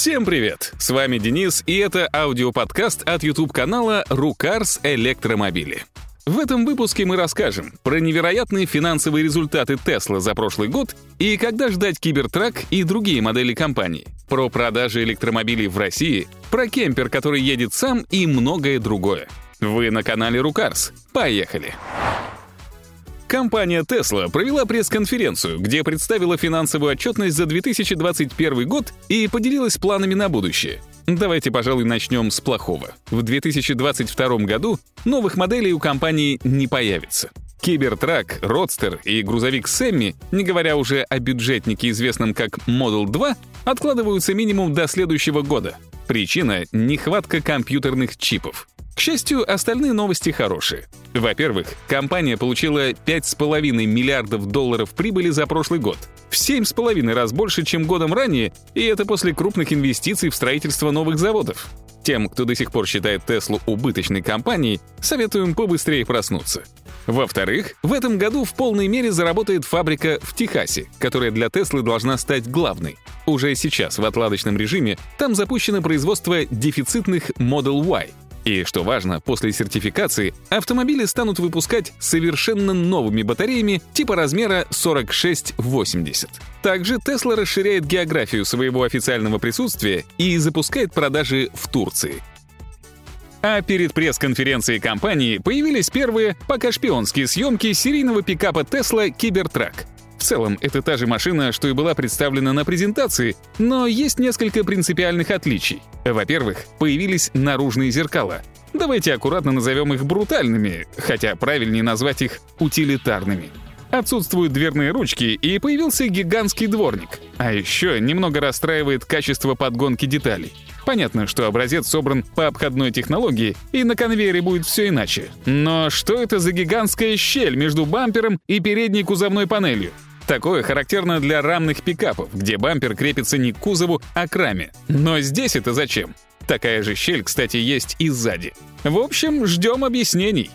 Всем привет! С вами Денис, и это аудиоподкаст от YouTube-канала «Рукарс Электромобили». В этом выпуске мы расскажем про невероятные финансовые результаты Tesla за прошлый год и когда ждать Кибертрак и другие модели компаний, про продажи электромобилей в России, про кемпер, который едет сам и многое другое. Вы на канале Рукарс. Поехали! Компания Tesla провела пресс-конференцию, где представила финансовую отчетность за 2021 год и поделилась планами на будущее. Давайте, пожалуй, начнем с плохого. В 2022 году новых моделей у компании не появится. Кибертрак, Родстер и грузовик Сэмми, не говоря уже о бюджетнике, известном как Model 2, откладываются минимум до следующего года. Причина — нехватка компьютерных чипов. К счастью, остальные новости хорошие. Во-первых, компания получила 5,5 миллиардов долларов прибыли за прошлый год. В 7,5 раз больше, чем годом ранее, и это после крупных инвестиций в строительство новых заводов. Тем, кто до сих пор считает Теслу убыточной компанией, советуем побыстрее проснуться. Во-вторых, в этом году в полной мере заработает фабрика в Техасе, которая для Теслы должна стать главной. Уже сейчас в отладочном режиме там запущено производство дефицитных Model Y — и, что важно, после сертификации автомобили станут выпускать совершенно новыми батареями типа размера 4680. Также Tesla расширяет географию своего официального присутствия и запускает продажи в Турции. А перед пресс-конференцией компании появились первые, пока шпионские съемки серийного пикапа Tesla Cybertruck — в целом, это та же машина, что и была представлена на презентации, но есть несколько принципиальных отличий. Во-первых, появились наружные зеркала. Давайте аккуратно назовем их брутальными, хотя правильнее назвать их утилитарными. Отсутствуют дверные ручки, и появился гигантский дворник. А еще немного расстраивает качество подгонки деталей. Понятно, что образец собран по обходной технологии, и на конвейере будет все иначе. Но что это за гигантская щель между бампером и передней кузовной панелью? Такое характерно для рамных пикапов, где бампер крепится не к кузову, а к раме. Но здесь это зачем? Такая же щель, кстати, есть и сзади. В общем, ждем объяснений.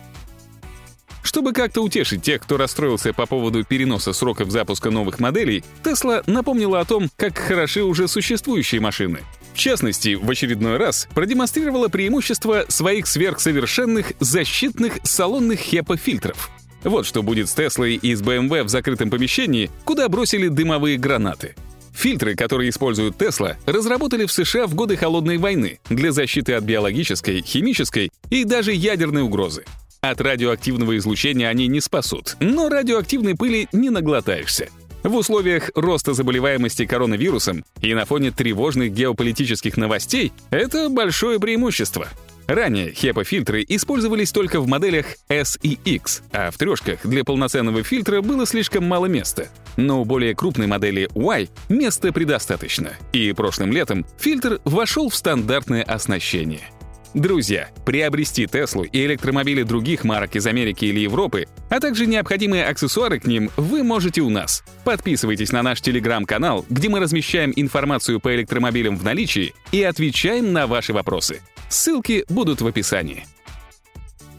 Чтобы как-то утешить тех, кто расстроился по поводу переноса сроков запуска новых моделей, Tesla напомнила о том, как хороши уже существующие машины. В частности, в очередной раз продемонстрировала преимущество своих сверхсовершенных защитных салонных HEPA-фильтров. Вот что будет с Теслой и с BMW в закрытом помещении, куда бросили дымовые гранаты. Фильтры, которые используют Тесла, разработали в США в годы Холодной войны для защиты от биологической, химической и даже ядерной угрозы. От радиоактивного излучения они не спасут, но радиоактивной пыли не наглотаешься. В условиях роста заболеваемости коронавирусом и на фоне тревожных геополитических новостей это большое преимущество — Ранее HEPA-фильтры использовались только в моделях S и X, а в трешках для полноценного фильтра было слишком мало места. Но у более крупной модели Y места предостаточно, и прошлым летом фильтр вошел в стандартное оснащение. Друзья, приобрести Теслу и электромобили других марок из Америки или Европы, а также необходимые аксессуары к ним вы можете у нас. Подписывайтесь на наш телеграм-канал, где мы размещаем информацию по электромобилям в наличии и отвечаем на ваши вопросы. Ссылки будут в описании.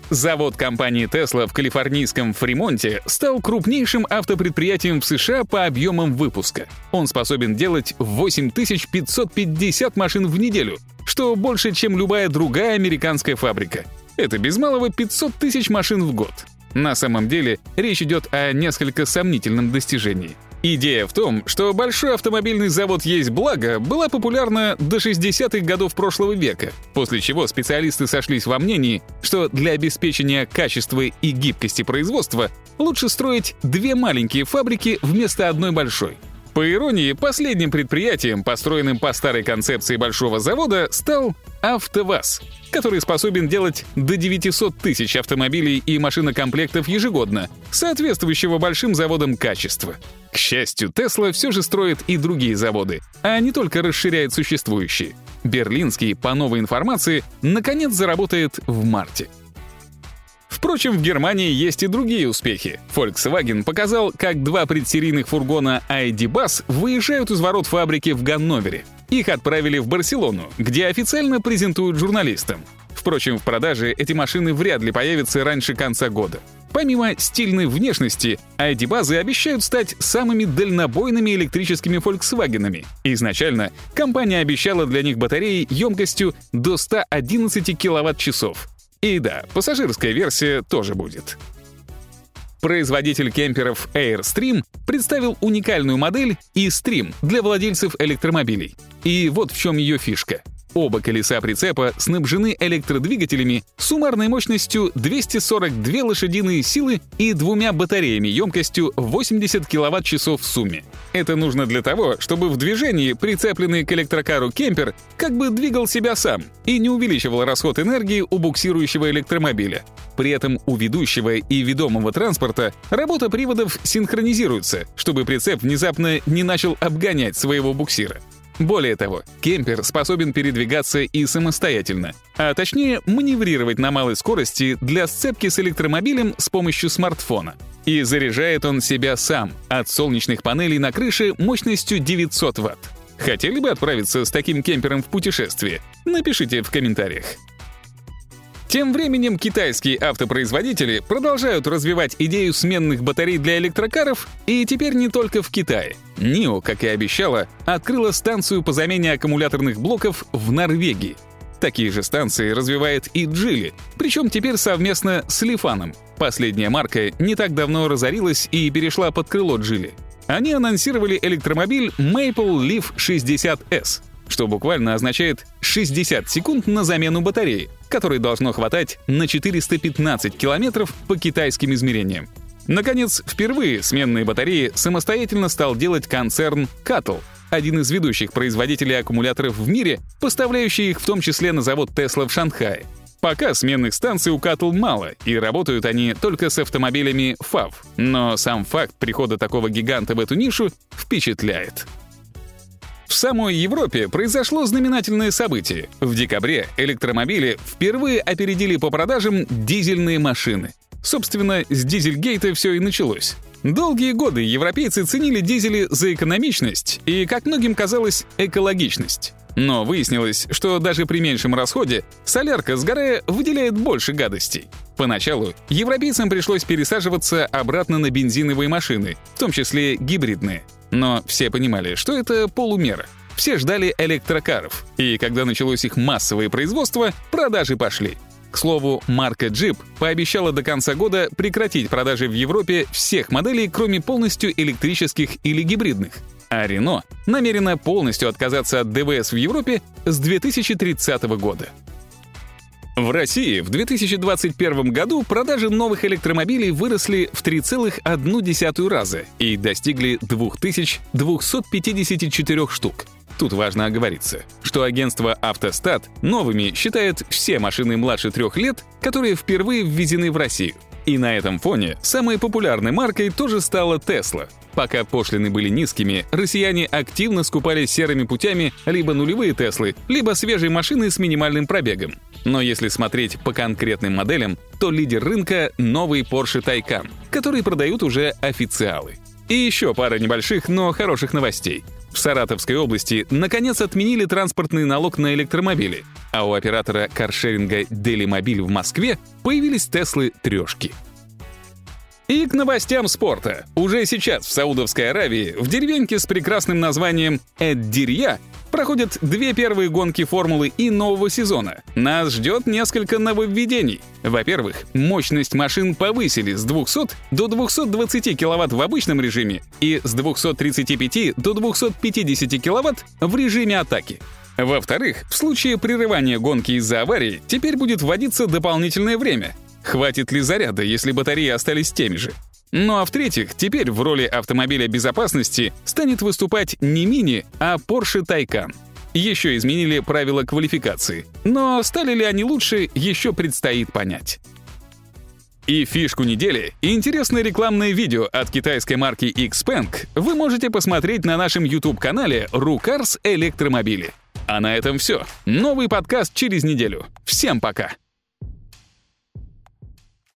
Завод компании Tesla в калифорнийском Фримонте стал крупнейшим автопредприятием в США по объемам выпуска. Он способен делать 8550 машин в неделю, что больше, чем любая другая американская фабрика. Это без малого 500 тысяч машин в год. На самом деле, речь идет о несколько сомнительном достижении. Идея в том, что большой автомобильный завод «Есть благо» была популярна до 60-х годов прошлого века, после чего специалисты сошлись во мнении, что для обеспечения качества и гибкости производства лучше строить две маленькие фабрики вместо одной большой. По иронии, последним предприятием, построенным по старой концепции большого завода, стал АвтоВАЗ, который способен делать до 900 тысяч автомобилей и машинокомплектов ежегодно, соответствующего большим заводам качества. К счастью, Тесла все же строит и другие заводы, а не только расширяет существующие. Берлинский, по новой информации, наконец заработает в марте. Впрочем, в Германии есть и другие успехи. Volkswagen показал, как два предсерийных фургона ID Bus выезжают из ворот фабрики в Ганновере. Их отправили в Барселону, где официально презентуют журналистам. Впрочем, в продаже эти машины вряд ли появятся раньше конца года. Помимо стильной внешности, ID-базы обещают стать самыми дальнобойными электрическими Volkswagen. Изначально компания обещала для них батареи емкостью до 111 киловатт-часов. И да, пассажирская версия тоже будет. Производитель кемперов Airstream представил уникальную модель e-Stream для владельцев электромобилей. И вот в чем ее фишка — Оба колеса прицепа снабжены электродвигателями суммарной мощностью 242 лошадиные силы и двумя батареями емкостью 80 кВт-часов в сумме. Это нужно для того, чтобы в движении прицепленный к электрокару кемпер как бы двигал себя сам и не увеличивал расход энергии у буксирующего электромобиля. При этом у ведущего и ведомого транспорта работа приводов синхронизируется, чтобы прицеп внезапно не начал обгонять своего буксира. Более того, кемпер способен передвигаться и самостоятельно, а точнее маневрировать на малой скорости для сцепки с электромобилем с помощью смартфона. И заряжает он себя сам от солнечных панелей на крыше мощностью 900 Вт. Хотели бы отправиться с таким кемпером в путешествие? Напишите в комментариях. Тем временем китайские автопроизводители продолжают развивать идею сменных батарей для электрокаров, и теперь не только в Китае. NIO, как и обещала, открыла станцию по замене аккумуляторных блоков в Норвегии. Такие же станции развивает и Джили, причем теперь совместно с Лифаном. Последняя марка не так давно разорилась и перешла под крыло Джили. Они анонсировали электромобиль Maple Leaf 60S — что буквально означает 60 секунд на замену батареи, которой должно хватать на 415 километров по китайским измерениям. Наконец, впервые сменные батареи самостоятельно стал делать концерн Cattle, один из ведущих производителей аккумуляторов в мире, поставляющий их в том числе на завод Tesla в Шанхае. Пока сменных станций у Cattle мало, и работают они только с автомобилями FAV. Но сам факт прихода такого гиганта в эту нишу впечатляет. В самой Европе произошло знаменательное событие. В декабре электромобили впервые опередили по продажам дизельные машины. Собственно, с Дизельгейта все и началось. Долгие годы европейцы ценили дизели за экономичность и, как многим казалось, экологичность. Но выяснилось, что даже при меньшем расходе солярка, сгорая, выделяет больше гадостей. Поначалу европейцам пришлось пересаживаться обратно на бензиновые машины, в том числе гибридные. Но все понимали, что это полумера. Все ждали электрокаров, и когда началось их массовое производство, продажи пошли. К слову, марка Jeep пообещала до конца года прекратить продажи в Европе всех моделей, кроме полностью электрических или гибридных. А Renault намерена полностью отказаться от ДВС в Европе с 2030 года. В России в 2021 году продажи новых электромобилей выросли в 3,1 раза и достигли 2254 штук. Тут важно оговориться, что агентство «Автостат» новыми считает все машины младше трех лет, которые впервые ввезены в Россию. И на этом фоне самой популярной маркой тоже стала Tesla. Пока пошлины были низкими, россияне активно скупали серыми путями либо нулевые Теслы, либо свежие машины с минимальным пробегом. Но если смотреть по конкретным моделям, то лидер рынка — новый Porsche Taycan, который продают уже официалы. И еще пара небольших, но хороших новостей. В Саратовской области наконец отменили транспортный налог на электромобили, а у оператора каршеринга Делимобиль в Москве появились Теслы трешки. И к новостям спорта. Уже сейчас в Саудовской Аравии, в деревеньке с прекрасным названием Эддирья, проходят две первые гонки Формулы И нового сезона. Нас ждет несколько нововведений. Во-первых, мощность машин повысили с 200 до 220 кВт в обычном режиме и с 235 до 250 кВт в режиме атаки. Во-вторых, в случае прерывания гонки из-за аварии теперь будет вводиться дополнительное время. Хватит ли заряда, если батареи остались теми же? Ну а в-третьих, теперь в роли автомобиля безопасности станет выступать не Мини, а Porsche Taycan. Еще изменили правила квалификации. Но стали ли они лучше, еще предстоит понять. И фишку недели интересное рекламное видео от китайской марки Xpeng вы можете посмотреть на нашем YouTube-канале «Рукарс Электромобили». А на этом все. Новый подкаст через неделю. Всем пока!